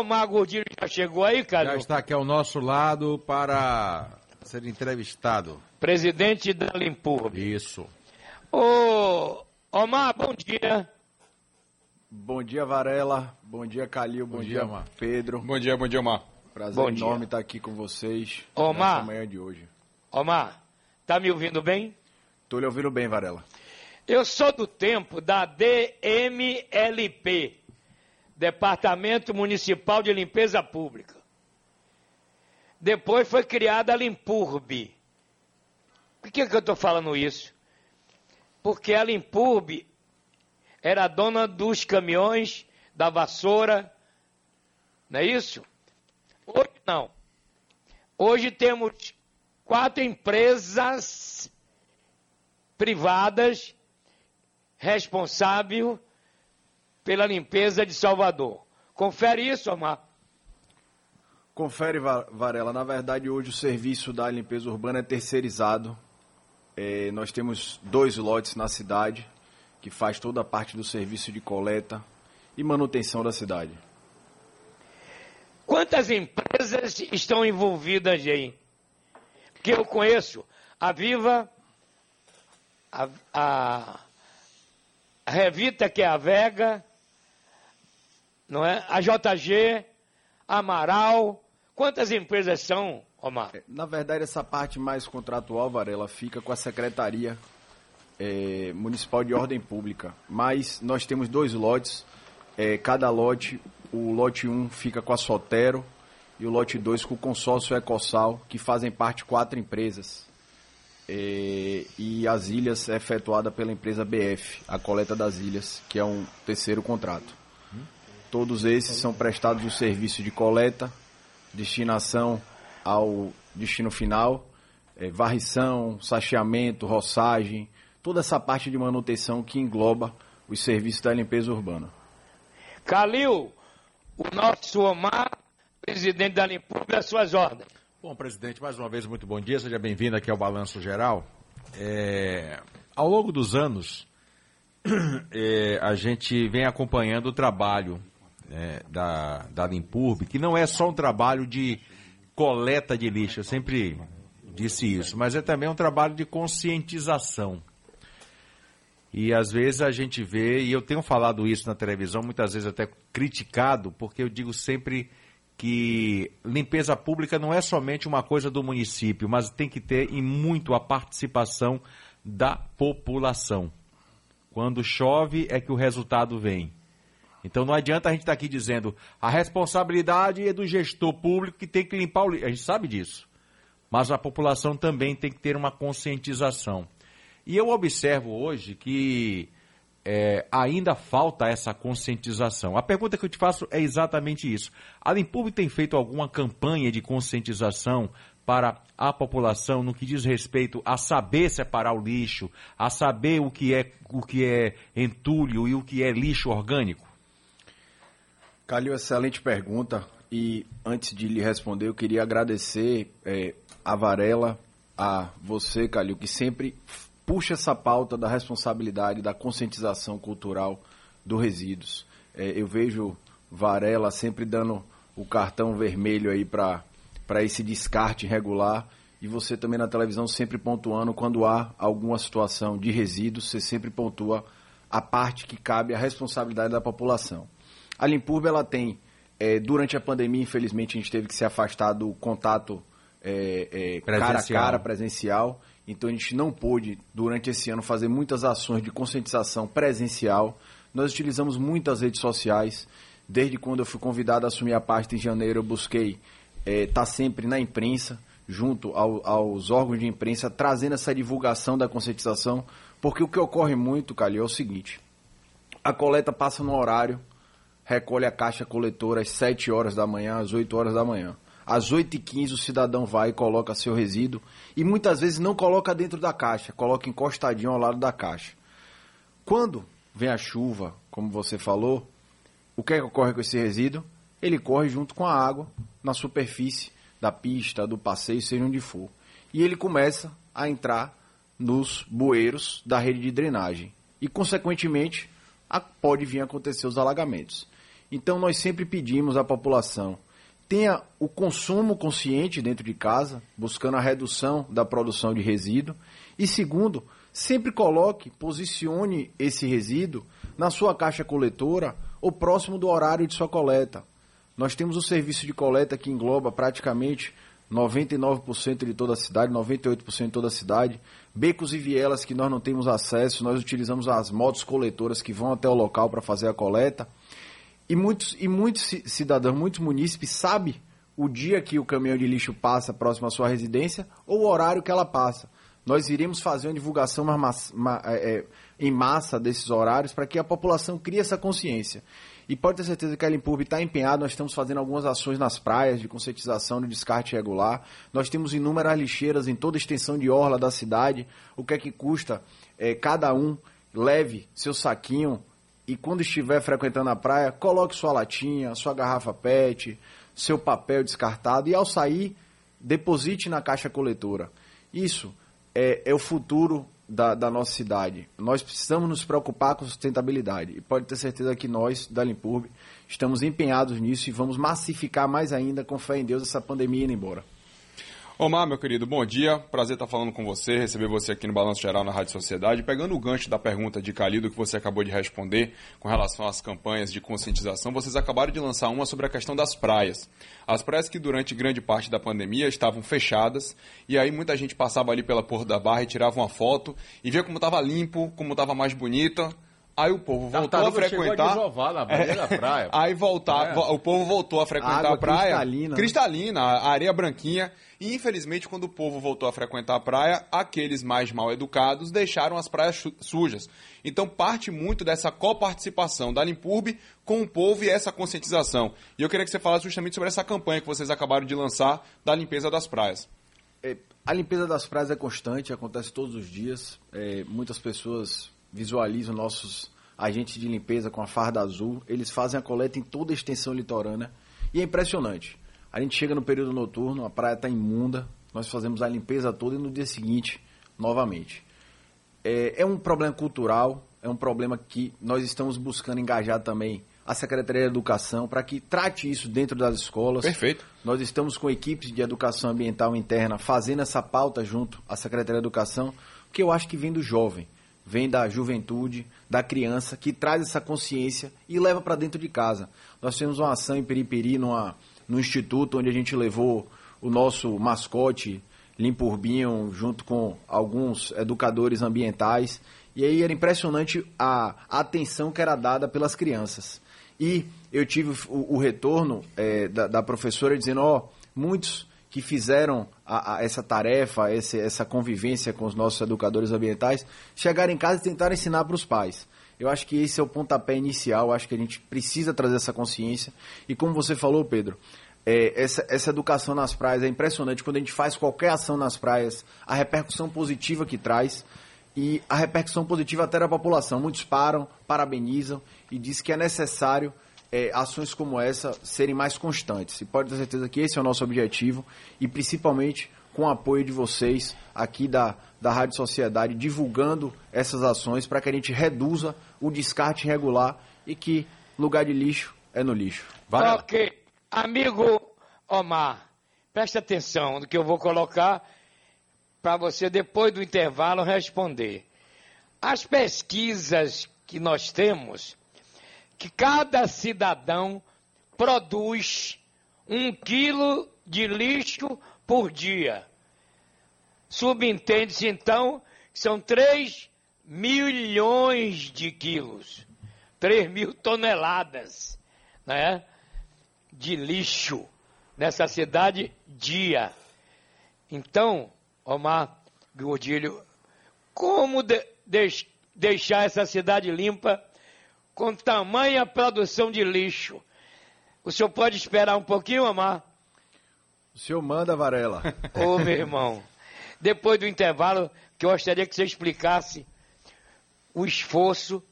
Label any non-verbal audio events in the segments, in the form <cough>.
Omar Gordilho já chegou aí, cara? Já está aqui ao nosso lado para ser entrevistado. Presidente da Limpur. Isso. Ô, Omar, bom dia. Bom dia, Varela. Bom dia, Calil. Bom, bom dia, dia Pedro. Bom dia, bom dia, Omar. Prazer bom enorme dia. estar aqui com vocês Omar, nessa manhã de hoje. Omar, tá me ouvindo bem? Tô lhe ouvindo bem, Varela. Eu sou do tempo da DMLP, Departamento Municipal de Limpeza Pública. Depois foi criada a Limpurb. Por que, que eu estou falando isso? Porque a Limpurb era dona dos caminhões, da vassoura, não é isso? Hoje não. Hoje temos quatro empresas privadas responsáveis pela limpeza de Salvador. Confere isso, Omar. Confere, Varela. Na verdade, hoje o serviço da limpeza urbana é terceirizado. É, nós temos dois lotes na cidade que faz toda a parte do serviço de coleta e manutenção da cidade. Quantas empresas estão envolvidas aí? Que eu conheço. A Viva, a, a, a Revita, que é a Vega, não é? a JG, Amaral. Quantas empresas são, Omar? É, na verdade, essa parte mais contratual, Varela, fica com a Secretaria é, Municipal de Ordem Pública. Mas nós temos dois lotes. É, cada lote, o lote 1 fica com a Sotero e o lote 2 com o consórcio Ecossal, que fazem parte quatro empresas. É, e as ilhas é efetuada pela empresa BF, a coleta das ilhas, que é um terceiro contrato. Todos esses são prestados o serviço de coleta, destinação ao destino final, é, varrição, sacheamento, roçagem, toda essa parte de manutenção que engloba os serviços da limpeza urbana. Calil, o nosso Omar, presidente da Limpurbe, as suas ordens. Bom, presidente, mais uma vez, muito bom dia, seja bem-vindo aqui ao Balanço Geral. É, ao longo dos anos, <clears throat> é, a gente vem acompanhando o trabalho é, da, da Limpurbe, que não é só um trabalho de coleta de lixo, eu sempre disse isso, mas é também um trabalho de conscientização. E às vezes a gente vê, e eu tenho falado isso na televisão, muitas vezes até criticado, porque eu digo sempre que limpeza pública não é somente uma coisa do município, mas tem que ter em muito a participação da população. Quando chove é que o resultado vem. Então não adianta a gente estar tá aqui dizendo a responsabilidade é do gestor público que tem que limpar o lixo. A gente sabe disso. Mas a população também tem que ter uma conscientização. E eu observo hoje que é, ainda falta essa conscientização. A pergunta que eu te faço é exatamente isso. A Limpub tem feito alguma campanha de conscientização para a população no que diz respeito a saber separar o lixo, a saber o que é, o que é entulho e o que é lixo orgânico? Calil, excelente pergunta. E antes de lhe responder, eu queria agradecer é, a Varela, a você, Calil, que sempre puxa essa pauta da responsabilidade, da conscientização cultural dos resíduos. É, eu vejo Varela sempre dando o cartão vermelho aí para esse descarte irregular e você também na televisão sempre pontuando quando há alguma situação de resíduos, você sempre pontua a parte que cabe à responsabilidade da população. A Limpurba ela tem, é, durante a pandemia, infelizmente, a gente teve que se afastar do contato é, é, cara a cara, presencial. Então a gente não pôde, durante esse ano, fazer muitas ações de conscientização presencial. Nós utilizamos muitas redes sociais. Desde quando eu fui convidado a assumir a pasta em janeiro, eu busquei estar é, tá sempre na imprensa, junto ao, aos órgãos de imprensa, trazendo essa divulgação da conscientização, porque o que ocorre muito, Calil, é o seguinte: a coleta passa no horário, recolhe a caixa coletora às 7 horas da manhã, às 8 horas da manhã. Às 8h15 o cidadão vai e coloca seu resíduo e muitas vezes não coloca dentro da caixa, coloca encostadinho ao lado da caixa. Quando vem a chuva, como você falou, o que, é que ocorre com esse resíduo? Ele corre junto com a água na superfície da pista, do passeio, seja onde for. E ele começa a entrar nos bueiros da rede de drenagem. E, consequentemente, pode vir a acontecer os alagamentos. Então nós sempre pedimos à população tenha o consumo consciente dentro de casa, buscando a redução da produção de resíduo. E segundo, sempre coloque, posicione esse resíduo na sua caixa coletora ou próximo do horário de sua coleta. Nós temos o serviço de coleta que engloba praticamente 99% de toda a cidade, 98% de toda a cidade. Becos e vielas que nós não temos acesso, nós utilizamos as motos coletoras que vão até o local para fazer a coleta. E muitos, e muitos cidadãos, muitos munícipes sabem o dia que o caminhão de lixo passa próximo à sua residência ou o horário que ela passa. Nós iremos fazer uma divulgação é, é, em massa desses horários para que a população crie essa consciência. E pode ter certeza que a Limpurb está empenhada, nós estamos fazendo algumas ações nas praias de conscientização do descarte regular. Nós temos inúmeras lixeiras em toda a extensão de orla da cidade. O que é que custa é, cada um leve seu saquinho e quando estiver frequentando a praia, coloque sua latinha, sua garrafa PET, seu papel descartado e ao sair, deposite na caixa coletora. Isso é, é o futuro da, da, nossa cidade. Nós precisamos nos preocupar com sustentabilidade. E pode ter certeza que nós, da Limpurb, estamos empenhados nisso e vamos massificar mais ainda, com fé em Deus, essa pandemia indo embora. Omar, meu querido, bom dia. Prazer estar falando com você, receber você aqui no Balanço Geral na Rádio Sociedade. Pegando o gancho da pergunta de Calido que você acabou de responder com relação às campanhas de conscientização, vocês acabaram de lançar uma sobre a questão das praias. As praias que durante grande parte da pandemia estavam fechadas e aí muita gente passava ali pela Porra da Barra e tirava uma foto e via como estava limpo, como estava mais bonita. Aí o povo voltou a frequentar. A na é. da praia. <laughs> Aí voltar, é. o povo voltou a frequentar a, a praia. Cristalina. Cristalina, a areia branquinha. E infelizmente, quando o povo voltou a frequentar a praia, aqueles mais mal educados deixaram as praias sujas. Então parte muito dessa coparticipação da Limpurb com o povo e essa conscientização. E eu queria que você falasse justamente sobre essa campanha que vocês acabaram de lançar da limpeza das praias. É, a limpeza das praias é constante, acontece todos os dias. É, muitas pessoas visualizam nossos agentes de limpeza com a farda azul. Eles fazem a coleta em toda a extensão litorânea. E é impressionante. A gente chega no período noturno, a praia está imunda, nós fazemos a limpeza toda e no dia seguinte, novamente. É, é, um problema cultural, é um problema que nós estamos buscando engajar também a Secretaria de Educação para que trate isso dentro das escolas. Perfeito. Nós estamos com equipes de educação ambiental interna fazendo essa pauta junto à Secretaria de Educação, que eu acho que vem do jovem vem da juventude, da criança, que traz essa consciência e leva para dentro de casa. Nós temos uma ação em Periperi, numa, no instituto, onde a gente levou o nosso mascote, Limpurbinho, junto com alguns educadores ambientais. E aí era impressionante a, a atenção que era dada pelas crianças. E eu tive o, o retorno é, da, da, professora dizendo, ó, oh, muitos que fizeram a, a essa tarefa, esse, essa convivência com os nossos educadores ambientais, chegarem em casa e tentar ensinar para os pais. Eu acho que esse é o pontapé inicial, acho que a gente precisa trazer essa consciência. E como você falou, Pedro, é, essa, essa educação nas praias é impressionante. Quando a gente faz qualquer ação nas praias, a repercussão positiva que traz e a repercussão positiva até a população. Muitos param, parabenizam e diz que é necessário é, ações como essa serem mais constantes. E pode ter certeza que esse é o nosso objetivo e principalmente com o apoio de vocês aqui da, da Rádio Sociedade, divulgando essas ações para que a gente reduza o descarte irregular e que lugar de lixo é no lixo. Vale. Ok. Amigo Omar, preste atenção no que eu vou colocar para você, depois do intervalo, responder. As pesquisas que nós temos que cada cidadão produz um quilo de lixo por dia. Subentende-se então que são 3 milhões de quilos, 3 mil toneladas né, de lixo nessa cidade dia. Então, Omar Gordilho, como de, de, deixar essa cidade limpa com tamanha produção de lixo. O senhor pode esperar um pouquinho, Amar? O senhor manda, Varela. <laughs> Ô, meu irmão, depois do intervalo, que eu gostaria que você explicasse o esforço.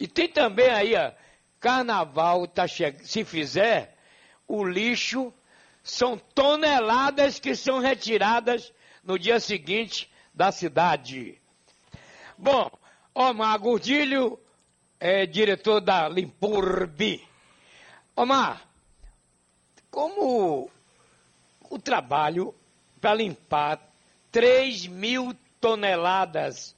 E tem também aí, ó, carnaval tá che... se fizer, o lixo são toneladas que são retiradas no dia seguinte da cidade. Bom, Omar Gordilho é diretor da Limpurbi. Omar, como o trabalho para limpar 3 mil toneladas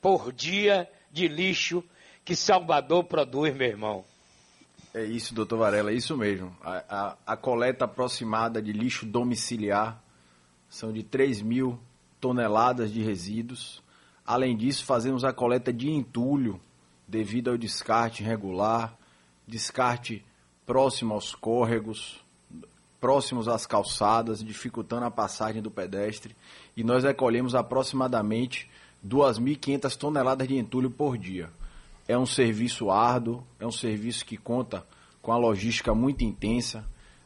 por dia de lixo que Salvador produz, meu irmão? É isso, doutor Varela, é isso mesmo. A, a, a coleta aproximada de lixo domiciliar são de 3 mil toneladas de resíduos. Além disso, fazemos a coleta de entulho devido ao descarte irregular, descarte próximo aos córregos, próximos às calçadas, dificultando a passagem do pedestre. E nós recolhemos aproximadamente 2.500 toneladas de entulho por dia. É um serviço árduo, é um serviço que conta com a logística muito intensa.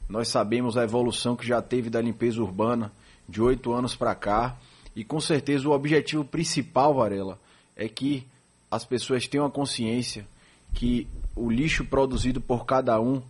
Nós sabemos a evolução que já teve da limpeza urbana de oito anos para cá. E com certeza o objetivo principal, Varela, é que as pessoas tenham a consciência que o lixo produzido por cada um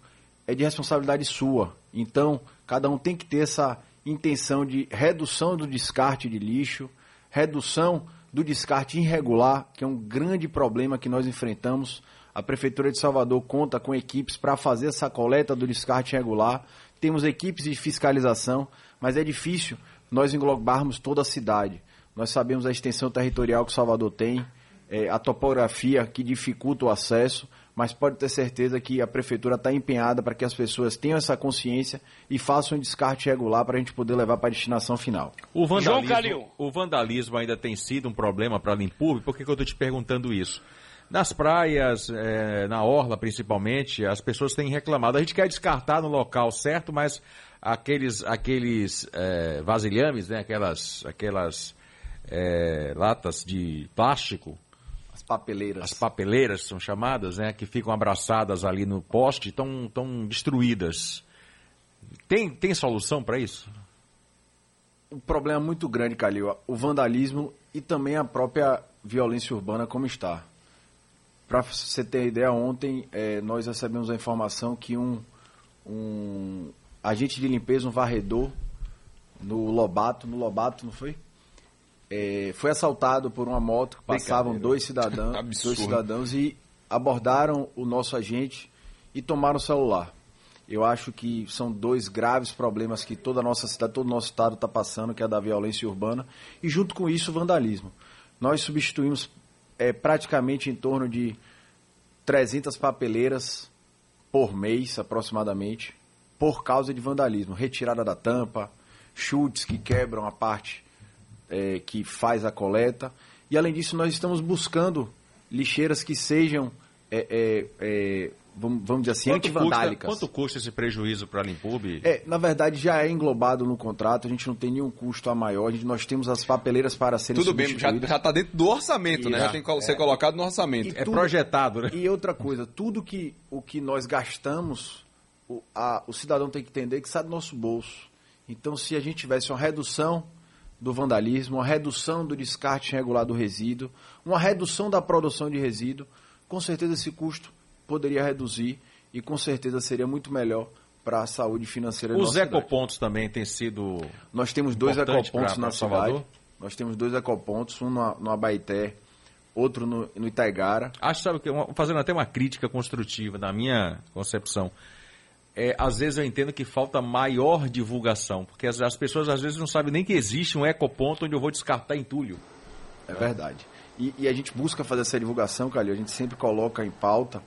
é de responsabilidade sua. Então, cada um tem que ter essa intenção de redução do descarte de lixo, redução do descarte irregular, que é um grande problema que nós enfrentamos. A Prefeitura de Salvador conta com equipes para fazer essa coleta do descarte irregular. Temos equipes de fiscalização, mas é difícil nós englobarmos toda a cidade. Nós sabemos a extensão territorial que Salvador tem, é, a topografia que dificulta o acesso, mas pode ter certeza que a prefeitura está empenhada para que as pessoas tenham essa consciência e façam um descarte regular para a gente poder levar para a destinação final. O vandalismo, o vandalismo ainda tem sido um problema para a Limpurbe? Por que, que eu estou te perguntando isso? Nas praias, é, na orla principalmente, as pessoas têm reclamado. A gente quer descartar no local certo, mas aqueles, aqueles é, vasilhames, né, aquelas, aquelas é, latas de plástico, as papeleiras. As papeleiras são chamadas, né? Que ficam abraçadas ali no poste, estão tão destruídas. Tem, tem solução para isso? Um problema muito grande, Calil, o vandalismo e também a própria violência urbana como está. Para você ter ideia, ontem é, nós recebemos a informação que um, um agente de limpeza, um varredor, no Lobato, no Lobato, não foi? É, foi assaltado por uma moto que passavam dois cidadãos, <laughs> dois cidadãos e abordaram o nosso agente e tomaram o celular. Eu acho que são dois graves problemas que toda a nossa cidade, todo o nosso estado está passando, que é a da violência urbana, e junto com isso o vandalismo. Nós substituímos é, praticamente em torno de 300 papeleiras por mês, aproximadamente, por causa de vandalismo. Retirada da tampa, chutes que quebram a parte é, que faz a coleta. E além disso, nós estamos buscando lixeiras que sejam, é, é, é vamos, vamos, dizer assim, quanto antivandálicas. Custa, quanto custa esse prejuízo para a Limpub? É, na verdade, já é englobado no contrato, a gente não tem nenhum custo a maior, gente, nós temos as papeleiras para serem Tudo bem, já está dentro do orçamento, e né? Já, já tem que ser colocado no orçamento. é tudo, projetado, né? E outra coisa, tudo que, o que nós gastamos, o, a, o cidadão tem que entender que sai do nosso bolso. Então, se a gente tivesse uma redução do vandalismo, uma redução do descarte irregular do resíduo, uma redução da produção de resíduo, com certeza esse custo poderia reduzir e com certeza seria muito melhor para a saúde financeira Os ecopontos também têm sido. Nós temos dois ecopontos na Salvador. cidade. Nós temos dois ecopontos, um no, no Abaité, outro no, no Itaigara. Acho, sabe, que fazendo até uma crítica construtiva, na minha concepção é, às vezes eu entendo que falta maior divulgação, porque as, as, pessoas às vezes não sabem nem que existe um ecoponto onde eu vou descartar entulho. É verdade. E, e a gente busca fazer essa divulgação, Calil, a gente sempre coloca em pauta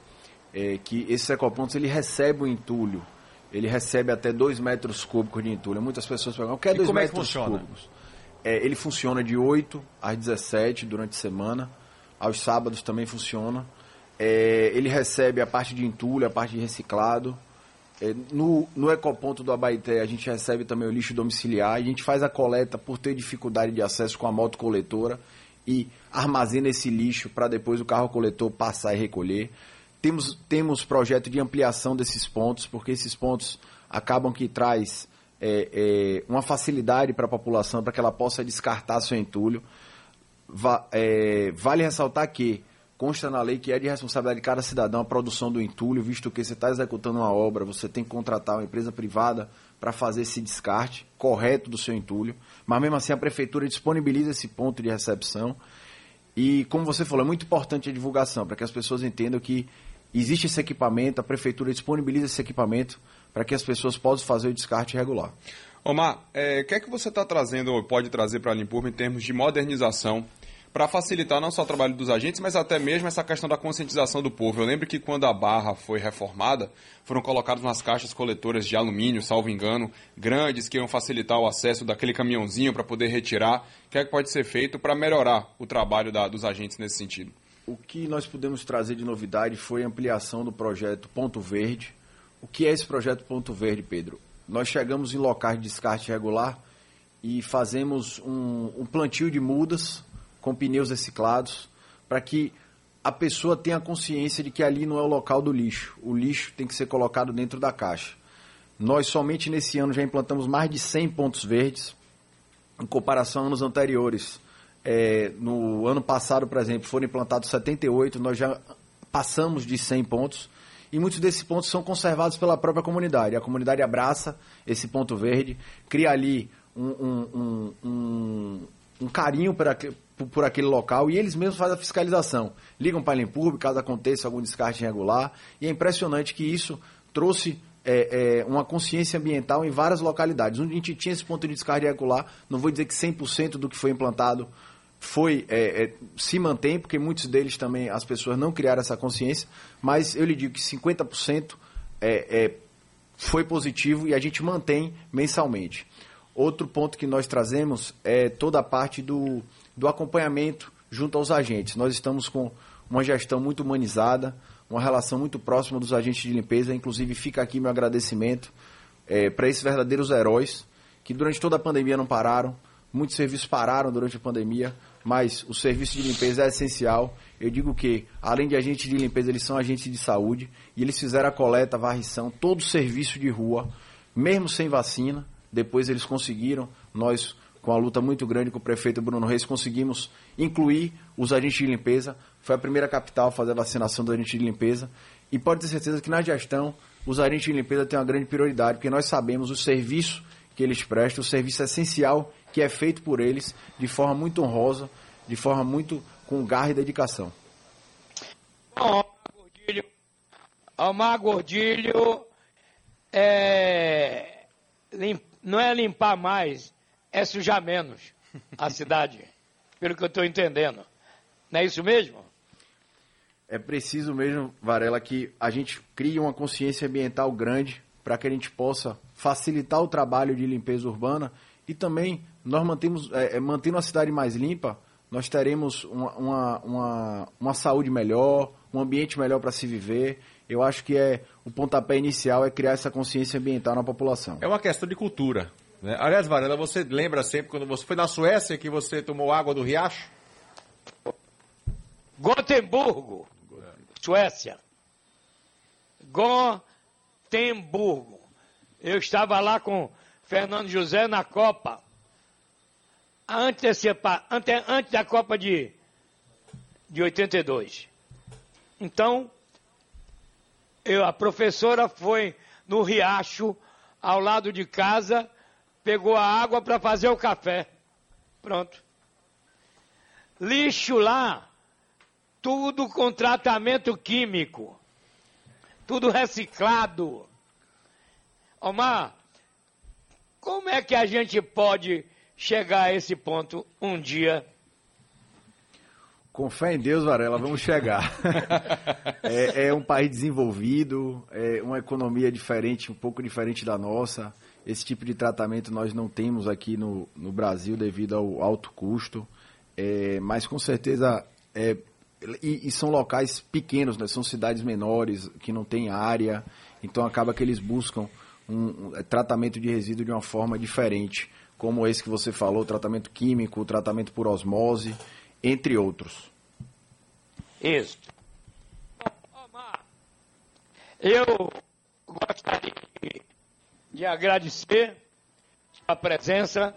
é, que esses ecopontos ele recebe o entulho, ele recebe até 2 metros cúbicos de entulho. Muitas pessoas perguntam, o que é 2 metros é cúbicos? É, ele funciona de 8 às 17 durante a semana, aos sábados também funciona. É, ele recebe a parte de entulho, a parte de reciclado, é, no, no ecoponto do Abaité, a gente recebe também o lixo domiciliar, a gente faz a coleta por ter dificuldade de acesso com a moto coletora e armazena esse lixo para depois o carro coletor passar e recolher. Temos, temos projeto de ampliação desses pontos, porque esses pontos acabam que traz é, é, uma facilidade para a população, para que ela possa descartar seu entulho. Va, é, vale ressaltar que Consta na lei que é de responsabilidade de cada cidadão a produção do entulho, visto que você está executando uma obra, você tem que contratar uma empresa privada para fazer esse descarte correto do seu entulho. Mas mesmo assim a prefeitura disponibiliza esse ponto de recepção. E como você falou, é muito importante a divulgação, para que as pessoas entendam que existe esse equipamento, a prefeitura disponibiliza esse equipamento para que as pessoas possam fazer o descarte regular. Omar, é, o que é que você está trazendo ou pode trazer para a Limpurba em termos de modernização para facilitar não só o trabalho dos agentes, mas até mesmo essa questão da conscientização do povo. Eu lembro que quando a barra foi reformada, foram colocadas umas caixas coletoras de alumínio, salvo engano, grandes, que iam facilitar o acesso daquele caminhãozinho para poder retirar. O que é que pode ser feito para melhorar o trabalho da, dos agentes nesse sentido? O que nós pudemos trazer de novidade foi a ampliação do projeto Ponto Verde. O que é esse projeto Ponto Verde, Pedro? Nós chegamos em locais de descarte regular e fazemos um, um plantio de mudas com pneus reciclados, para que a pessoa tenha consciência de que ali não é o local do lixo. O lixo tem que ser colocado dentro da caixa. Nós somente nesse ano já implantamos mais de 100 pontos verdes, em comparação a anos anteriores. É, no ano passado, por exemplo, foram implantados 78, nós já passamos de 100 pontos. E muitos desses pontos são conservados pela própria comunidade. A comunidade abraça esse ponto verde, cria ali um, um, um, um carinho por, por, por, aquele local e eles mesmos fazem a fiscalização. Ligam para a Limpurb caso aconteça algum descarte irregular. E é impressionante que isso trouxe é, é, uma consciência ambiental em várias localidades. Onde a gente tinha esse ponto de descarte irregular, não vou dizer que 100% do que foi implantado foi é, é, se mantém, porque muitos deles também as pessoas não criaram essa consciência, mas eu lhe digo que 50% é, é, foi positivo e a gente mantém mensalmente. Outro ponto que nós trazemos é toda a parte do, do acompanhamento junto aos agentes. Nós estamos com uma gestão muito humanizada, uma relação muito próxima dos agentes de limpeza. Inclusive, fica aqui meu agradecimento é, para esses verdadeiros heróis que durante toda a pandemia não pararam. Muitos serviços pararam durante a pandemia, mas o serviço de limpeza é essencial. Eu digo que, além de agentes de limpeza, eles são agentes de saúde e eles fizeram a coleta, a varrição, todo o serviço de rua, mesmo sem vacina. Depois eles conseguiram, nós, com a luta muito grande com o prefeito Bruno Reis, conseguimos incluir os agentes de limpeza. Foi a primeira capital a fazer a vacinação dos agentes de limpeza. E pode ter certeza que na gestão, os agentes de limpeza têm uma grande prioridade, porque nós sabemos o serviço que eles prestam, o serviço essencial que é feito por eles de forma muito honrosa, de forma muito com garra e dedicação. Omar Gordilho, Gordilho é, não é limpar mais, é sujar menos a cidade, pelo que eu estou entendendo. Não é isso mesmo? É preciso mesmo, Varela, que a gente crie uma consciência ambiental grande para que a gente possa facilitar o trabalho de limpeza urbana e também nós mantemos, é, é mantendo a cidade mais limpa, nós teremos uma, uma, uma, uma saúde melhor, um ambiente melhor para se viver. Eu acho que é o pontapé inicial é criar essa consciência ambiental na população. É uma questão de cultura. Né? Aliás, Varela, você lembra sempre quando você foi na Suécia que você tomou água do riacho? Gotemburgo, Suécia. Gotemburgo. Eu estava lá com Fernando José na Copa. Antes, antes, da Copa de, de 82. Então, eu, a professora foi no riacho, ao lado de casa, pegou a água para fazer o café. Pronto. Lixo lá, tudo com tratamento químico, tudo reciclado. Omar, como é que a gente pode chegar a esse ponto um dia? Com fé em Deus, Varela, vamos chegar. <laughs> é, é, um país desenvolvido, é uma economia diferente, um pouco diferente da nossa. Esse tipo de tratamento nós não temos aqui no, no Brasil devido ao alto custo. É, mas com certeza é, e, e, são locais pequenos, né? são cidades menores que não têm área, então acaba que eles buscam um, um tratamento de resíduo de uma forma diferente, como esse que você falou, tratamento químico, tratamento por osmose entre outros. Isso. Eu gostaria de agradecer a presença,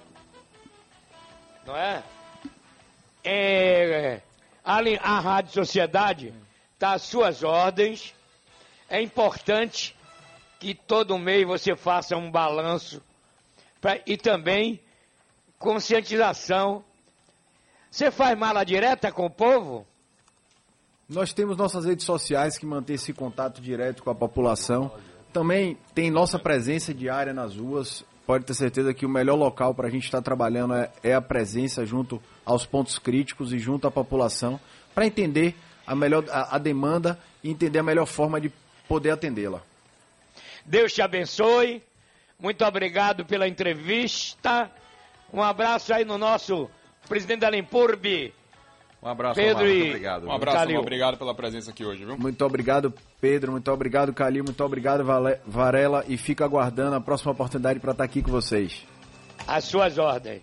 não é? é a, a Rádio Sociedade está às suas ordens. É importante que todo mês você faça um balanço pra, e também conscientização você faz mala direta com o povo? Nós temos nossas redes sociais que mantêm esse contato direto com a população. Também tem nossa presença diária nas ruas. Pode ter certeza que o melhor local para a gente estar trabalhando é, é a presença junto aos pontos críticos e junto à população para entender a melhor a, a demanda e entender a melhor forma de poder atendê-la. Deus te abençoe. Muito obrigado pela entrevista. Um abraço aí no nosso presidente da Limpurbe, Um abraço, Pedro Amaro. e- Muito obrigado. Um abraço, Calil. Obrigado pela presença aqui hoje, viu? Muito obrigado, Pedro. Muito obrigado, Calil. Muito obrigado, Varela. E fico aguardando a próxima oportunidade para estar aqui com vocês. às suas ordens.